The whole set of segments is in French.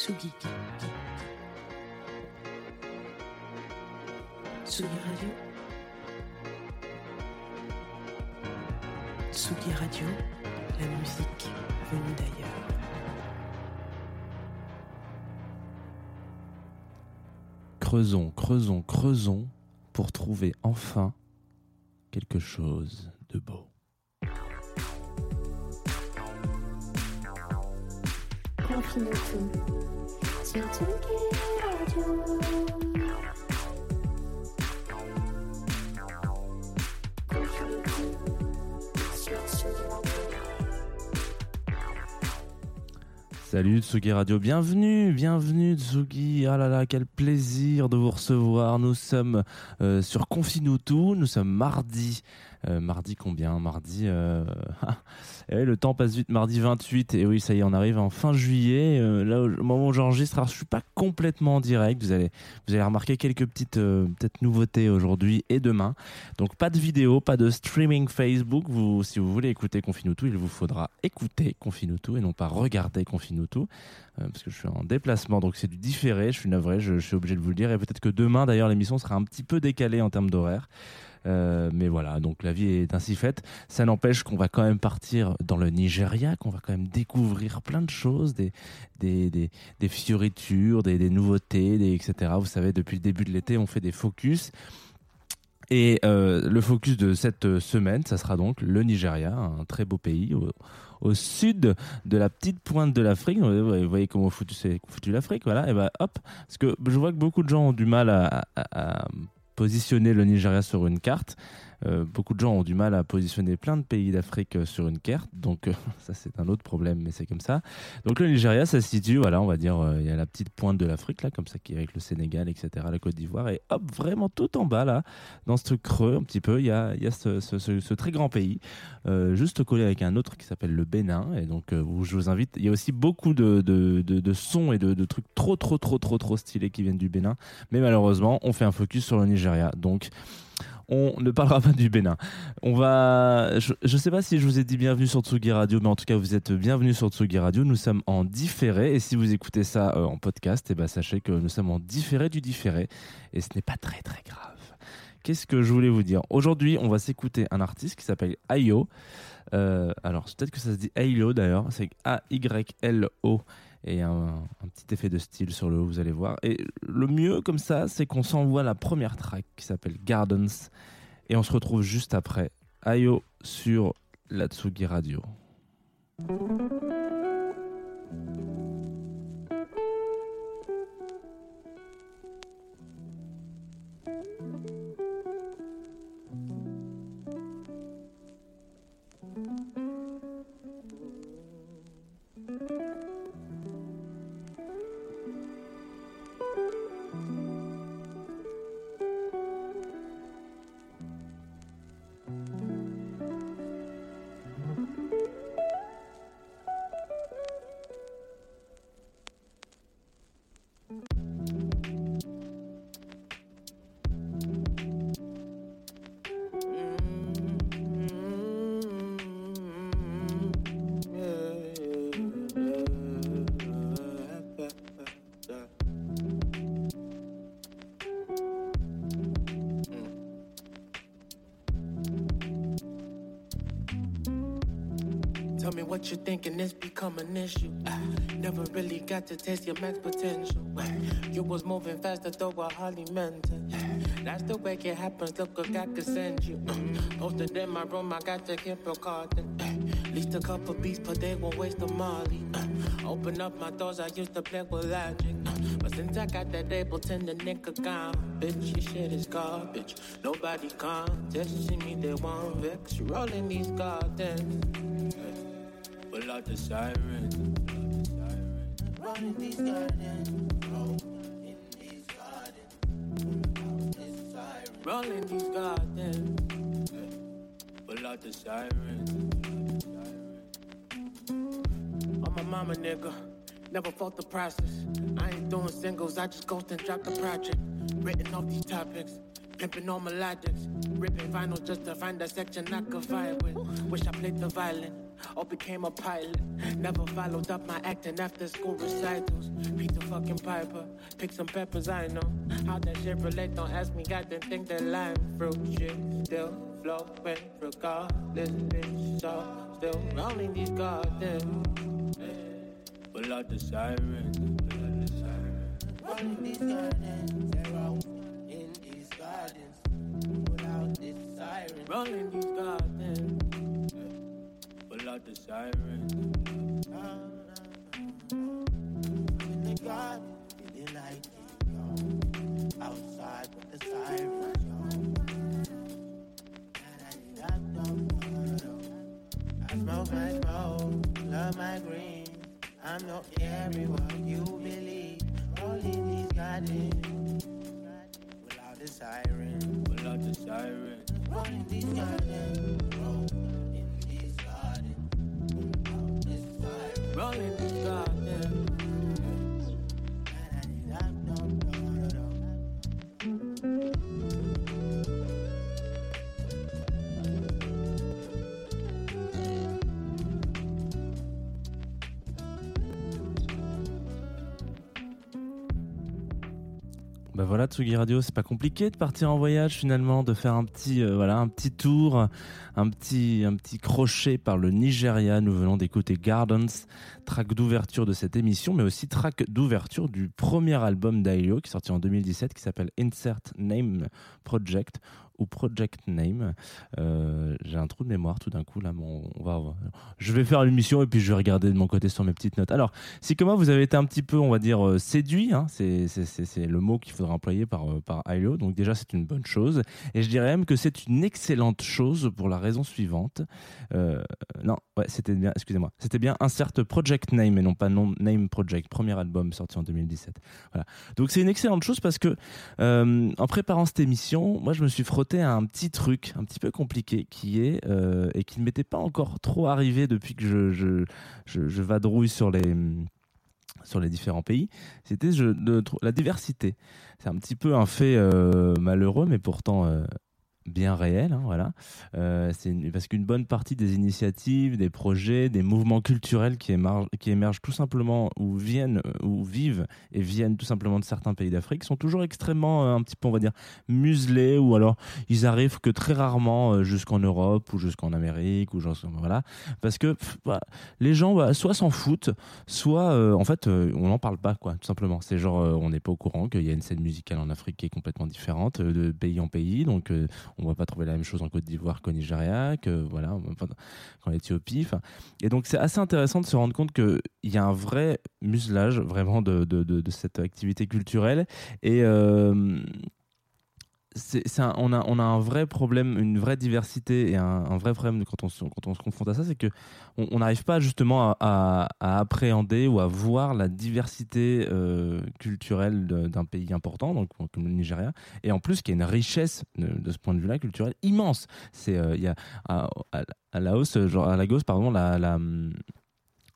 Tsugi. Tsugi Radio. Tsugi Radio, la musique venue d'ailleurs. Creusons, creusons, creusons pour trouver enfin quelque chose de beau. Salut Tsugi Radio, bienvenue, bienvenue Tsugi. Ah là là, quel plaisir de vous recevoir. Nous sommes euh, sur Confinutu, nous sommes mardi. Euh, mardi combien? Mardi. euh, eh le temps passe vite, mardi 28. Et oui, ça y est, on arrive en fin juillet. Euh, là, au moment où j'enregistre, alors, je suis pas complètement en direct. Vous allez, vous allez remarquer quelques petites peut-être nouveautés aujourd'hui et demain. Donc, pas de vidéo, pas de streaming Facebook. Vous, si vous voulez écouter Confinutu, il vous faudra écouter Confinutu et non pas regarder Confinutu. Euh, parce que je suis en déplacement, donc c'est du différé. Je suis navré, je, je suis obligé de vous le dire. Et peut-être que demain, d'ailleurs, l'émission sera un petit peu décalée en termes d'horaire. Euh, mais voilà, donc la vie est ainsi faite. Ça n'empêche qu'on va quand même partir dans le Nigeria, qu'on va quand même découvrir plein de choses, des, des, des, des fioritures, des, des nouveautés, etc. Vous savez, depuis le début de l'été, on fait des focus. Et euh, le focus de cette semaine, ça sera donc le Nigeria, un très beau pays au, sud de la petite pointe de l'Afrique. Vous voyez comment foutu, foutu l'Afrique, voilà. Et ben hop, parce que je vois que beaucoup de gens ont du mal à positionner le Nigeria sur une carte. Euh, beaucoup de gens ont du mal à positionner plein de pays d'Afrique euh, sur une carte, donc euh, ça c'est un autre problème, mais c'est comme ça. Donc le Nigeria, ça se situe, voilà, on va dire, il y a la petite pointe de l'Afrique là, comme ça, qui est avec le Sénégal, etc., la Côte d'Ivoire, et hop, vraiment tout en bas là, dans ce creux un petit peu, il y a, ce, très grand pays, juste collé avec un autre qui s'appelle le Bénin, et donc je vous invite. Il y a aussi beaucoup de sons et de, de trucs trop, trop, trop, trop, trop stylés qui viennent du Bénin, mais malheureusement, on fait un focus sur le Nigeria, donc on ne parlera pas du Bénin. On va. Je ne sais pas si je vous ai dit bienvenue sur Tsugi Radio, mais en tout cas, vous êtes bienvenue sur Tsugi Radio. Nous sommes en différé. Et si vous écoutez ça euh, en podcast, eh ben, sachez que nous sommes en différé du différé. Et ce n'est pas très, très grave. Qu'est-ce que je voulais vous dire? Aujourd'hui, on va s'écouter un artiste qui s'appelle Ayo. Euh, alors, peut-être que ça se dit Ayo d'ailleurs. C'est A-Y-L-O. Et un, un petit effet de style sur le haut, vous allez voir. Et le mieux comme ça, c'est qu'on s'envoie la première track qui s'appelle Gardens. Et on se retrouve juste après. Ayo sur la Tsugi Radio. What you think and it's become an issue. Ah, never really got to taste your max potential. You was moving faster, though I hardly meant it. That's the way it happens. Look I could send you. Mm, Posted in my room, I got to keep recording. At least a couple beats per day won't waste a molly. Ah, Open up my doors, I used to play with logic. Ah, But Since I got that Ableton, the nigga gone. Bitch, your shit is garbage. Nobody contesting me, they won't vex. Rolling these gardens. Pull out the sirens. Rolling these gardens. Rolling these gardens. Rolling these gardens. Pull out the sirens. I'm a mama nigga. Never fought the process. I ain't doing singles, I just ghost and drop the project. Written off these topics, pimping all melodics. Ripping vinyl just to find a section I could vibe with. Wish I played the violin or became a pilot. Never followed up my acting after school recitals. Peter fucking Piper, pick some peppers, I know. How that shit relate, don't ask me, God didn't think that lime fruit shit still flowing regardless, bitch. So still rolling these gardens. Pull out the sirens. Pull the sirens. Rolling these gardens. Zero in these gardens. Pull out this siren. Rolling these gardens. Out the sirens. In the garden, feeling like it, yo. Outside with the sirens, yo. I smoke my smoke, love my green. I'm not everyone you believe. Rolling these gardens. Without the siren. Without the siren. Rolling these gardens. falling in love. Voilà, Tsugi Radio, c'est pas compliqué de partir en voyage finalement, de faire un petit, euh, voilà, un petit tour, un petit, crochet par le Nigeria. Nous venons d'écouter Gardens, track d'ouverture de cette émission, mais aussi track d'ouverture du premier album d'Ailio qui est sorti en 2017, qui s'appelle Insert Name Project Project Name. Euh, J'ai un trou de mémoire tout d'un coup là. Mon, on va, je vais faire l'émission et puis je vais regarder de mon côté sur mes petites notes. Alors, si comme moi vous avez été un petit peu, on va dire, euh, séduit, hein, c'est le mot qu'il faudra employer par euh, par ILO. Donc déjà c'est une bonne chose et je dirais même que c'est une excellente chose pour la raison suivante. Non, ouais, c'était bien. Excusez-moi, c'était bien Insert Project Name et non pas non Name Project. Premier album sorti en 2017. Voilà. Donc c'est une excellente chose parce que en préparant cette émission, moi je me suis frotté un petit truc un petit peu compliqué qui est euh, et qui ne m'était pas encore trop arrivé depuis que je, vadrouille sur les sur les différents pays, c'était la diversité. C'est un petit peu un fait euh, malheureux, mais pourtant euh, bien réel. hein, voilà. Euh, parce qu'une bonne partie des initiatives, des projets, des mouvements culturels qui émergent, qui émergent tout simplement ou viennent euh, ou vivent et viennent tout simplement de certains pays d'Afrique sont toujours extrêmement euh, un petit peu on va dire muselés ou alors ils arrivent que très rarement euh, jusqu'en Europe ou jusqu'en Amérique ou genre, voilà parce que les gens soit s'en foutent soit en fait on n'en parle pas quoi tout simplement c'est genre on n'est pas au courant qu'il y a une scène musicale en Afrique qui est complètement différente de pays en pays donc euh, on va pas trouver la même chose en Côte d'Ivoire qu'au Nigeria que voilà qu'en Éthiopie et donc c'est assez intéressant de se rendre compte que il y a un vrai muselage vraiment de, de, de, de cette activité culturelle. Et euh, c'est, on, a, on a un vrai problème, une vraie diversité et un, vrai problème quand on, quand on se confronte à ça, c'est que on n'arrive pas justement à, appréhender ou à voir la diversité euh, culturelle d'un pays important, donc comme le Nigeria, et en plus qui a une richesse de, ce point de vue-là culturelle immense. C'est euh, il y a à, Laos, euh, genre à Lagos, pardon, la, la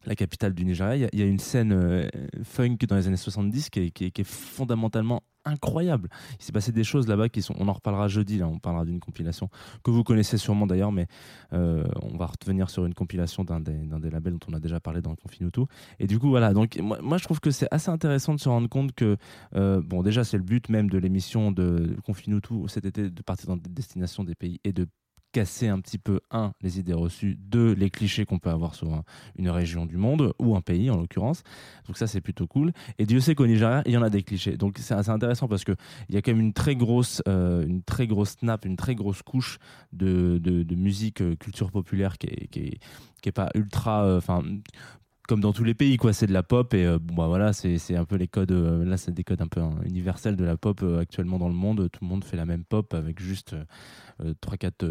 la capitale du Nigeria, il y a- une scène euh, funk dans les années 70 qui est, fondamentalement incroyable. Il s'est passé des choses là-bas qui sont. On en reparlera jeudi. Là, on parlera d'une compilation que vous connaissez sûrement d'ailleurs, mais euh, on va revenir sur une compilation d'un des, labels dont on a déjà parlé dans Confinuto. Et du coup, voilà. Donc, moi, je trouve que c'est assez intéressant de se rendre compte que, euh, bon, déjà, c'est le but même de l'émission de Confinuto cet été de partir dans des destinations des pays et de casser un petit peu un les idées reçues, deux les clichés qu'on peut avoir sur un- une région du monde ou un pays en l'occurrence. Donc ça c'est plutôt cool. Et Dieu sait qu'au Nigeria il y en a des clichés. Donc c'est assez intéressant parce que il y a quand même une très grosse, euh, une très grosse nappe, une très grosse couche de, musique euh, culture populaire qui est, pas ultra, euh, comme dans tous les pays, quoi. C'est de la pop et euh, bah voilà, c'est un peu les codes. euh, là, c'est des codes un peu hein, universels de la pop euh, actuellement dans le monde. Tout le monde fait la même pop avec juste trois, quatre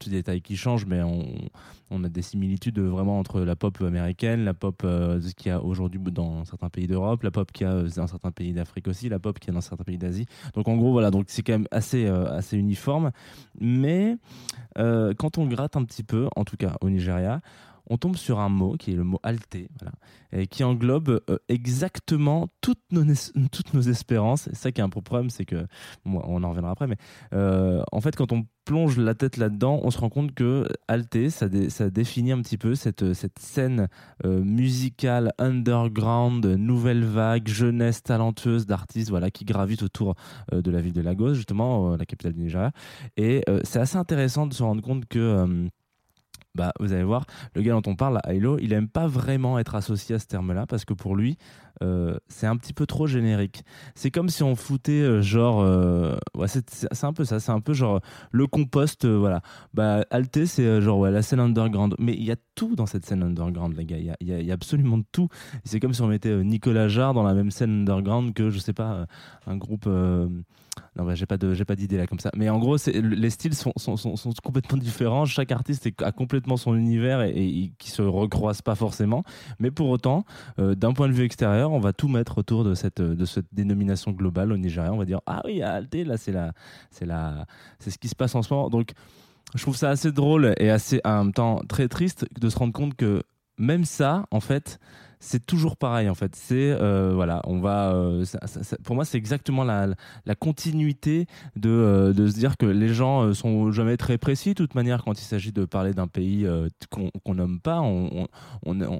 petits détails qui changent, mais on, on a des similitudes vraiment entre la pop américaine, la pop ce qu'il y a aujourd'hui dans certains pays d'Europe, la pop qu'il y a dans certains pays d'Afrique aussi, la pop qu'il y a dans certains pays d'Asie. Donc en gros, voilà, donc c'est quand même assez assez uniforme, mais quand on gratte un petit peu, en tout cas au Nigeria on tombe sur un mot qui est le mot alté, voilà, qui englobe euh, exactement toutes nos, toutes nos espérances. Et ça qui est un problème, c'est que, on en reviendra après, mais euh, en fait, quand on plonge la tête là-dedans, on se rend compte que alté, ça, dé- ça définit un petit peu cette, cette scène euh, musicale underground, nouvelle vague, jeunesse talentueuse d'artistes, voilà, qui gravitent autour euh, de la ville de Lagos, justement, euh, la capitale du Nigeria. Et euh, c'est assez intéressant de se rendre compte que euh, bah, vous allez voir, le gars dont on parle, Ailo, il aime pas vraiment être associé à ce terme-là parce que pour lui, euh, c'est un petit peu trop générique. C'est comme si on foutait euh, genre, euh, c'est un peu ça, c'est un peu genre le compost, voilà. Bah, Alté, c'est genre ouais, la scène underground, mais il y a tout dans cette scène underground, les gars. Il y y y a absolument tout. C'est comme si on mettait Nicolas Jarre dans la même scène underground que je sais pas un groupe. non, bah, j'ai pas de, j'ai pas d'idée là comme ça. Mais en gros, les styles sont, sont, sont, complètement différents. Chaque artiste a complètement son univers et, et, qui se recroisent pas forcément. Mais pour autant, d'un point de vue extérieur, on va tout mettre autour de cette, de cette dénomination globale au Nigeria. On va dire ah oui, à Alté, là c'est la, c'est la, c'est ce qui se passe en ce moment. Donc, je trouve ça assez drôle et assez en même temps très triste de se rendre compte que même ça, en fait, c'est toujours pareil en fait. C'est euh, voilà, on va. euh, pour moi, c'est exactement la, la continuité de, euh, de se dire que les gens sont jamais très précis. De toute manière, quand il s'agit de parler d'un pays qu'on qu'on nomme pas, on,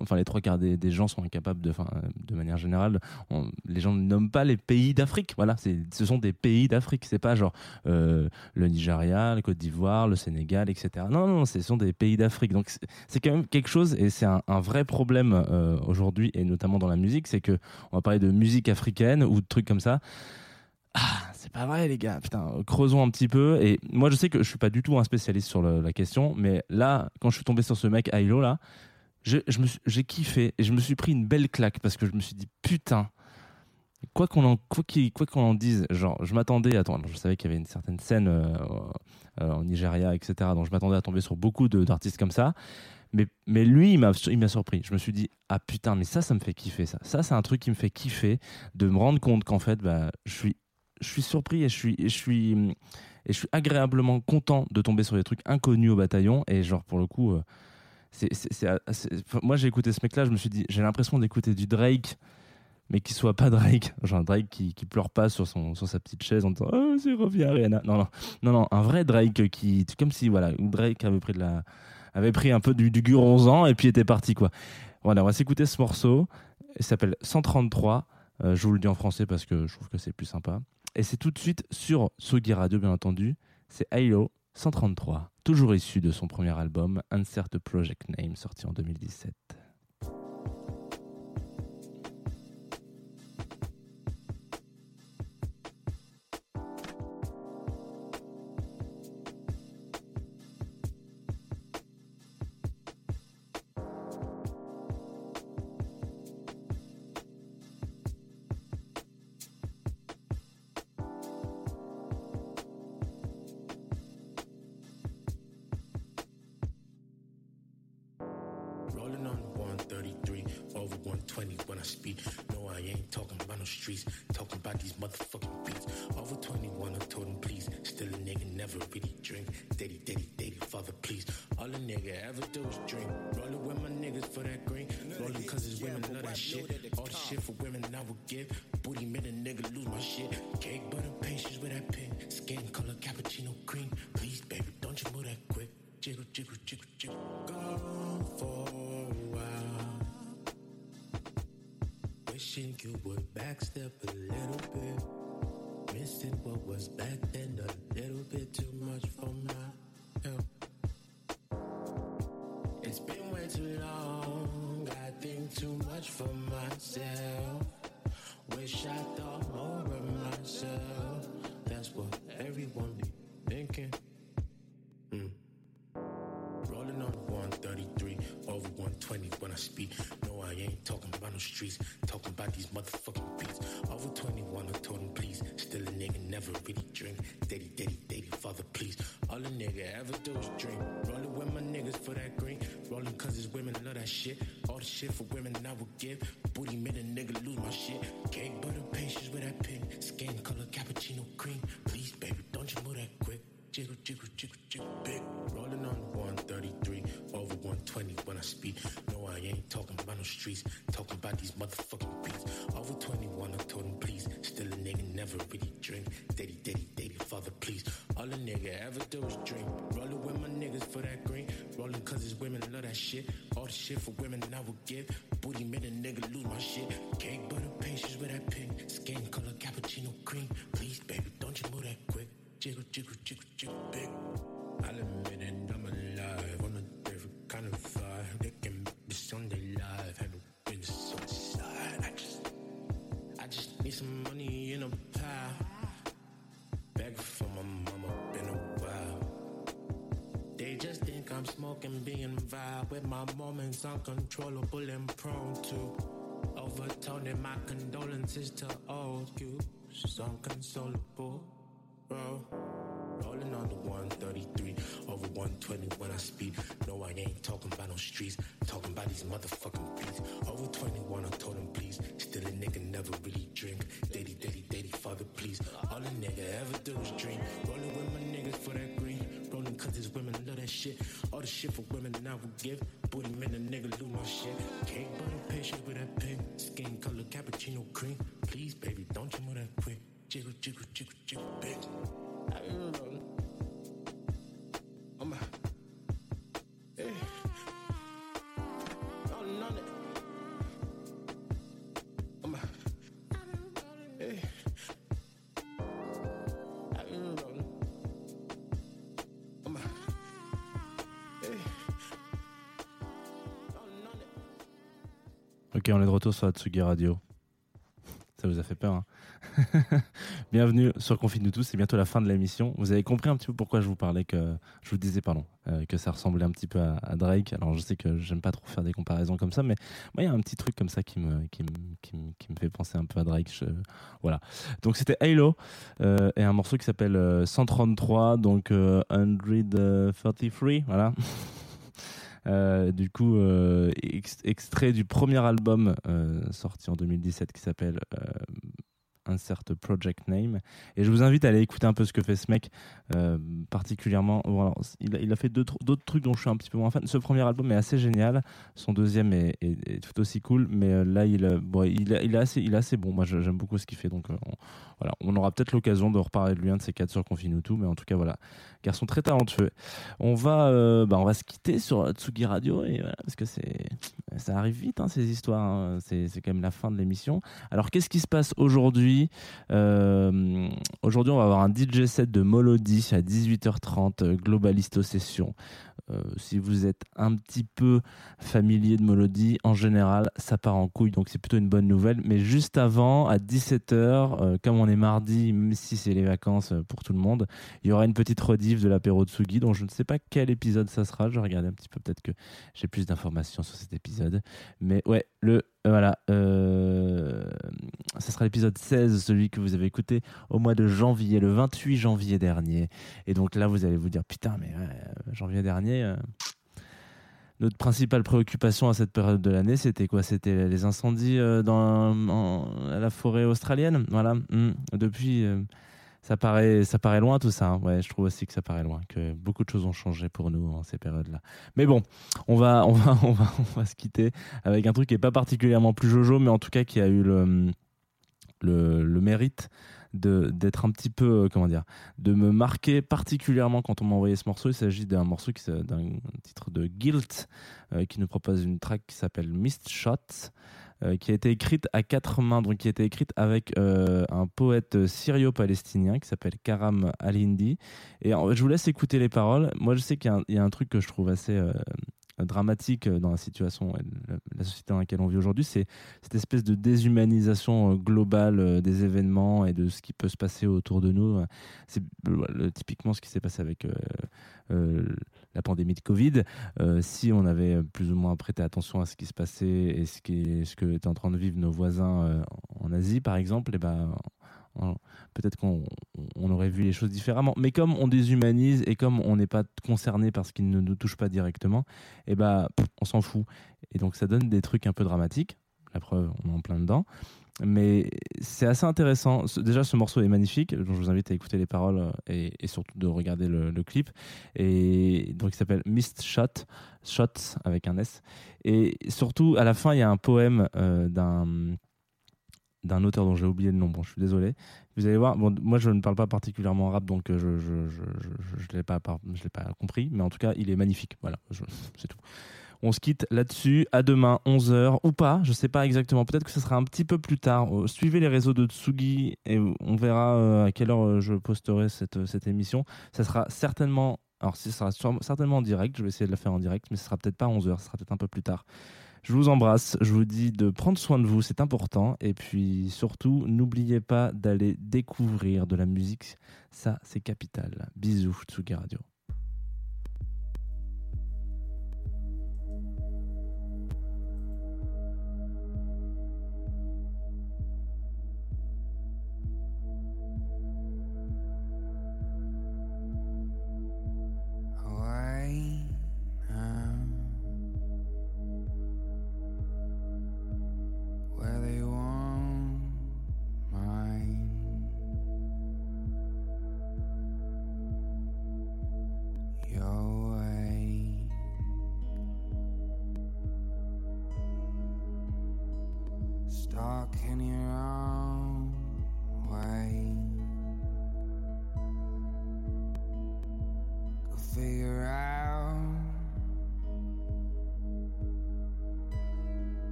enfin les trois quarts des, des gens sont incapables de, de manière générale, les gens ne nomment pas les pays d'Afrique. Voilà, ce sont des pays d'Afrique. C'est pas genre le Nigeria, le Côte d'Ivoire, le Sénégal, etc. Non, non, ce sont des pays d'Afrique. Donc c'est, quand même quelque chose et c'est un, vrai problème euh, et notamment dans la musique, c'est que on va parler de musique africaine ou de trucs comme ça. Ah, c'est pas vrai les gars, putain, creusons un petit peu. Et moi je sais que je suis pas du tout un spécialiste sur la question, mais là, quand je suis tombé sur ce mec Ailo là, j'ai kiffé et je me suis pris une belle claque parce que je me suis dit putain, quoi qu'on en, quoi qu'il- quoi en dise, genre je m'attendais, attends, je savais qu'il y avait une certaine scène euh, euh, en Nigeria, etc. Donc je m'attendais à tomber sur beaucoup d'artistes comme ça. Mais, lui, il m'a surpris. Je me suis dit, ah putain, mais ça, ça me fait kiffer ça. Ça, c'est un truc qui me fait kiffer de me rendre compte qu'en fait, bah, je suis je suis surpris et je suis, je suis, et je suis agréablement content de tomber sur des trucs inconnus au bataillon. Et genre, pour le coup, euh, c'est, enfin, moi j'ai écouté ce mec-là, je me suis dit, j'ai l'impression d'écouter du Drake, mais qui soit pas Drake. Genre un Drake qui, qui pleure pas sur, son, sur sa petite chaise en disant, oh, c'est revient Rihanna. Non, non, non, non, un vrai Drake qui, comme si, voilà, Drake avait pris de la, avait pris un peu du, du guronzan et puis était parti, quoi. Voilà, on va s'écouter ce morceau. Il s'appelle 133. Euh, je vous le dis en français parce que je trouve que c'est plus sympa. Et c'est tout de suite sur Sugi Radio, bien entendu. C'est Halo 133, toujours issu de son premier album, the Project Name, sorti en 2017. Women love that shit. All the shit for women I would give. Booty made a nigga lose my shit. Cake butter patience with that pen. Skin color cappuccino cream. Please, baby, don't you move that quick. Jiggle, jiggle, jiggle, jiggle. Gone for a while. Wishing you would backstep a little bit. Missing what was back then a little bit too much myself. Wish I thought more of myself. That's what everyone be thinking. Hmm. Rolling on 133, over 120 when I speak. No, No, I ain't talking about no streets, talking about these motherfucking beats. Over 21, I told him please. Still a nigga, never really drink. Daddy, daddy, daddy, father, please. All a nigga ever do is drink. Rolling with my niggas for that green. Rolling cause it's women love that shit. All the shit for women I would give. Booty made a nigga lose my shit. Cake butter patience with that pin. Skin color cappuccino cream. Please, baby, don't you move that quick. Jiggle, jiggle, jiggle, jiggle, big. Rolling on 133, over 120 when I speak. No, I ain't talking about no streets, talking about these motherfucking beats. Over 21, I told him please. Still a nigga, never really drink. Daddy, daddy, daddy, father, please. All a nigga ever do is drink. Rolling with my niggas for that green. Rolling cause it's women love that shit. All the shit for women I would give. Booty made a nigga lose my shit. Cake butter patience with that pin. Skin color cappuccino cream. Please, baby, don't you move that quick. Jiggle, jiggle, jiggle, jiggle, big. I'm being vibe with my moments uncontrollable and prone to overtoning my condolences to all you. It's unconsolable, bro. Rolling on the 133, over 120 when I speak. No, I ain't talking about no streets, talking about these motherfucking beats. Over 21, I told him please. Still a nigga, never really drink. Daddy, daddy, daddy, father, please. All a nigga ever do is drink. Rolling with my niggas for that green. Cause these women love that shit. All the shit for women I would give. Booty man, a nigga lose my shit. Cake butter patience with that pink. Skin color cappuccino cream. Please, baby, don't you move that quick. Jiggle, jiggle, jiggle, jiggle, big. I been rolling. De retour sur la Tsugi Radio. Ça vous a fait peur, hein Bienvenue sur Confine-nous tous, c'est bientôt la fin de l'émission. Vous avez compris un petit peu pourquoi je vous parlais que, je vous disais, pardon, euh, que ça ressemblait un petit peu à, Drake. Alors je sais que j'aime pas trop faire des comparaisons comme ça, mais moi il y a un petit truc comme ça qui me, qui me, qui me, fait penser un peu à Drake. Voilà. Donc c'était Halo euh, et un morceau qui s'appelle euh, 133, donc euh, 133, voilà. Euh, du coup, euh, ex- extrait du premier album euh, sorti en 2017 qui s'appelle Insert Project Name. Et je vous invite à aller écouter un peu ce que fait ce mec, particulièrement. Il, a, fait d'autres trucs dont je suis un petit peu moins fan. Ce premier album est assez génial. Son deuxième est, tout aussi cool, mais là, il, est- assez, bon. Moi, j'aime beaucoup ce qu'il fait. Donc, on, voilà, on aura peut-être l'occasion de reparler de lui un de ces quatre sur Confine tout, mais en tout cas, voilà, garçon très talentueux. On va, euh, bah, on va se quitter sur Tsugi Radio et voilà, parce que c'est, ça arrive vite hein, ces histoires. hein. C'est, quand même la fin de l'émission. Alors, qu'est-ce qui se passe aujourd'hui? Euh, Aujourd'hui, on va avoir un DJ set de Molody à 18h30, euh, Globalisto Session. Euh, si vous êtes un petit peu familier de Molody, en général, ça part en couille, donc c'est plutôt une bonne nouvelle. Mais juste avant, à 17h, euh, comme on est mardi, même si c'est les vacances euh, pour tout le monde, il y aura une petite rediff de l'apéro de Sugi, dont je ne sais pas quel épisode ça sera. Je vais regarder un petit peu, peut-être que j'ai plus d'informations sur cet épisode. Mais ouais, le voilà, euh, ça sera l'épisode 16, celui que vous avez écouté au mois de janvier, le 28 janvier dernier. Et donc là, vous allez vous dire, putain, mais euh, janvier dernier. euh, notre principale préoccupation à cette période de l'année, c'était quoi? C'était les incendies euh, dans la forêt australienne? Voilà. Mm. Depuis, ça paraît, ça paraît loin tout ça. hein. Ouais, je trouve aussi que ça paraît loin, que beaucoup de choses ont changé pour nous en ces périodes-là. Mais bon, on va, on va, on va, on va se quitter avec un truc qui est pas particulièrement plus jojo, mais en tout cas qui a eu le, le, le mérite d'être un petit peu euh, comment dire de me marquer particulièrement quand on m'a envoyé ce morceau il s'agit d'un morceau qui d'un titre de Guilt euh, qui nous propose une track qui s'appelle Mist Shots euh, qui a été écrite à quatre mains donc qui a été écrite avec euh, un poète syrio-palestinien qui s'appelle Karam Al-Hindi et je vous laisse écouter les paroles moi je sais qu'il y a un, truc que je trouve assez euh, dramatique dans la situation la, société dans laquelle on vit aujourd'hui c'est cette espèce de déshumanisation euh, globale euh, des événements et de ce qui peut se passer autour de nous. C'est euh, typiquement ce qui s'est passé avec euh, euh, la pandémie de Covid, euh, si on avait plus ou moins prêté attention à ce qui se passait et ce, ce que étaient en train de vivre nos voisins euh, en Asie, par exemple, et eh ben, peut-être qu'on on aurait vu les choses différemment. Mais comme on déshumanise et comme on n'est pas concerné par ce qui ne nous touche pas directement, et eh ben, on s'en fout. Et donc ça donne des trucs un peu dramatiques. La preuve, on est en plein dedans. Mais c'est assez intéressant. Déjà, ce morceau est magnifique. Donc, je vous invite à écouter les paroles euh, et, surtout de regarder le, clip. Et donc, il s'appelle Mist Shot, Shots avec un S. Et surtout, à la fin, il y a un poème euh, d'un d'un auteur dont j'ai oublié le nom. Bon, je suis désolé. Vous allez voir. Bon, moi, je ne parle pas particulièrement rap, donc euh, je je, je, je, je l'ai pas, pas compris. Mais en tout cas, il est magnifique. Voilà, c'est tout. On se quitte là-dessus. À demain, 11h ou pas, je sais pas exactement. Peut-être que ce sera un petit peu plus tard. Euh, suivez les réseaux de Tsugi et on verra euh, à quelle heure euh, je posterai cette, émission. Ça sera certainement. Alors, ça sera certainement en direct. Je vais essayer de la faire en direct, mais ce sera peut-être pas 11h, ce sera peut-être un peu plus tard. Je vous embrasse, je vous dis de prendre soin de vous, c'est important. Et puis surtout, n'oubliez pas d'aller découvrir de la musique, ça c'est capital. Bisous, Tsugi Radio. Dark in your arms.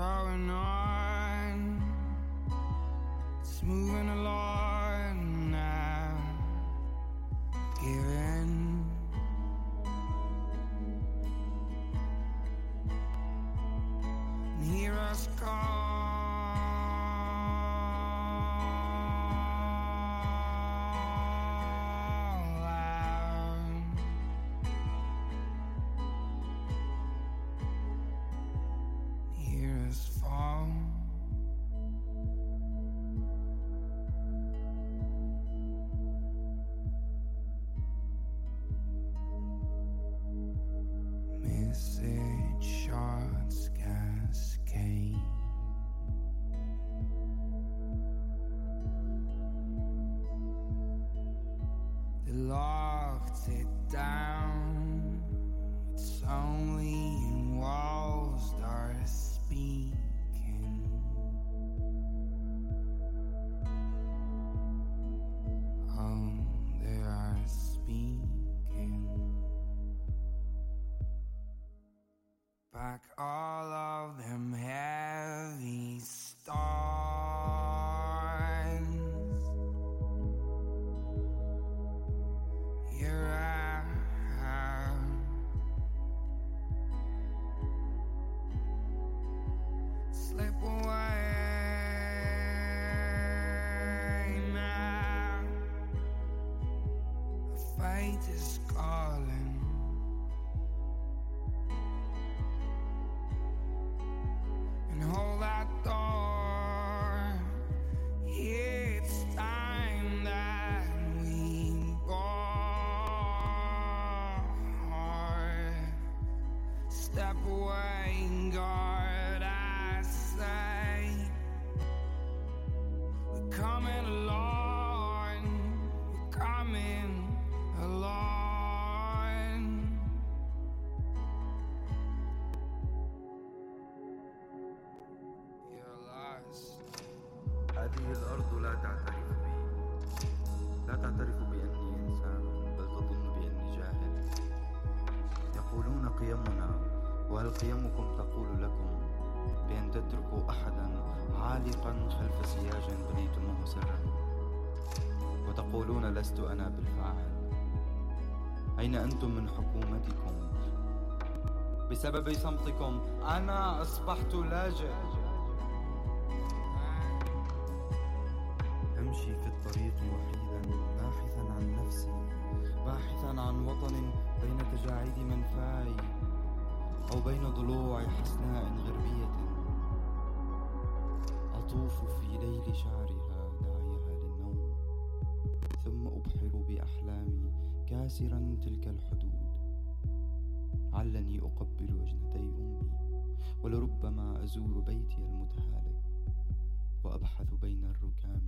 bowing this calling. وهل قيمكم تقول لكم بأن تتركوا أحدا عالقا خلف سياج بنيتموه سرا؟ وتقولون لست أنا بالفاعل. أين أنتم من حكومتكم؟ بسبب صمتكم أنا أصبحت لاجئ. أمشي في الطريق وحيدا باحثا عن نفسي باحثا عن وطن بين تجاعيد منفاي أو بين ضلوع حسناء غربية. أطوف في ليل شعرها داعيها للنوم ثم أبحر بأحلامي كاسرا تلك الحدود. علني أقبل وجنتي أمي ولربما أزور بيتي المتهالك وأبحث بين الركام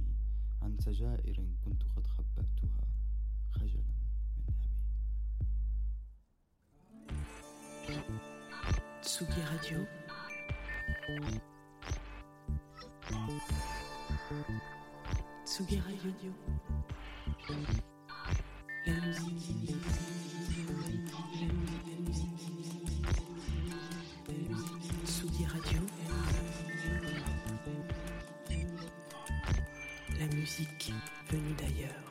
عن سجائر كنت قد Tsugi Radio. Tsugi Radio. La musique. Radio. La musique venue d'ailleurs.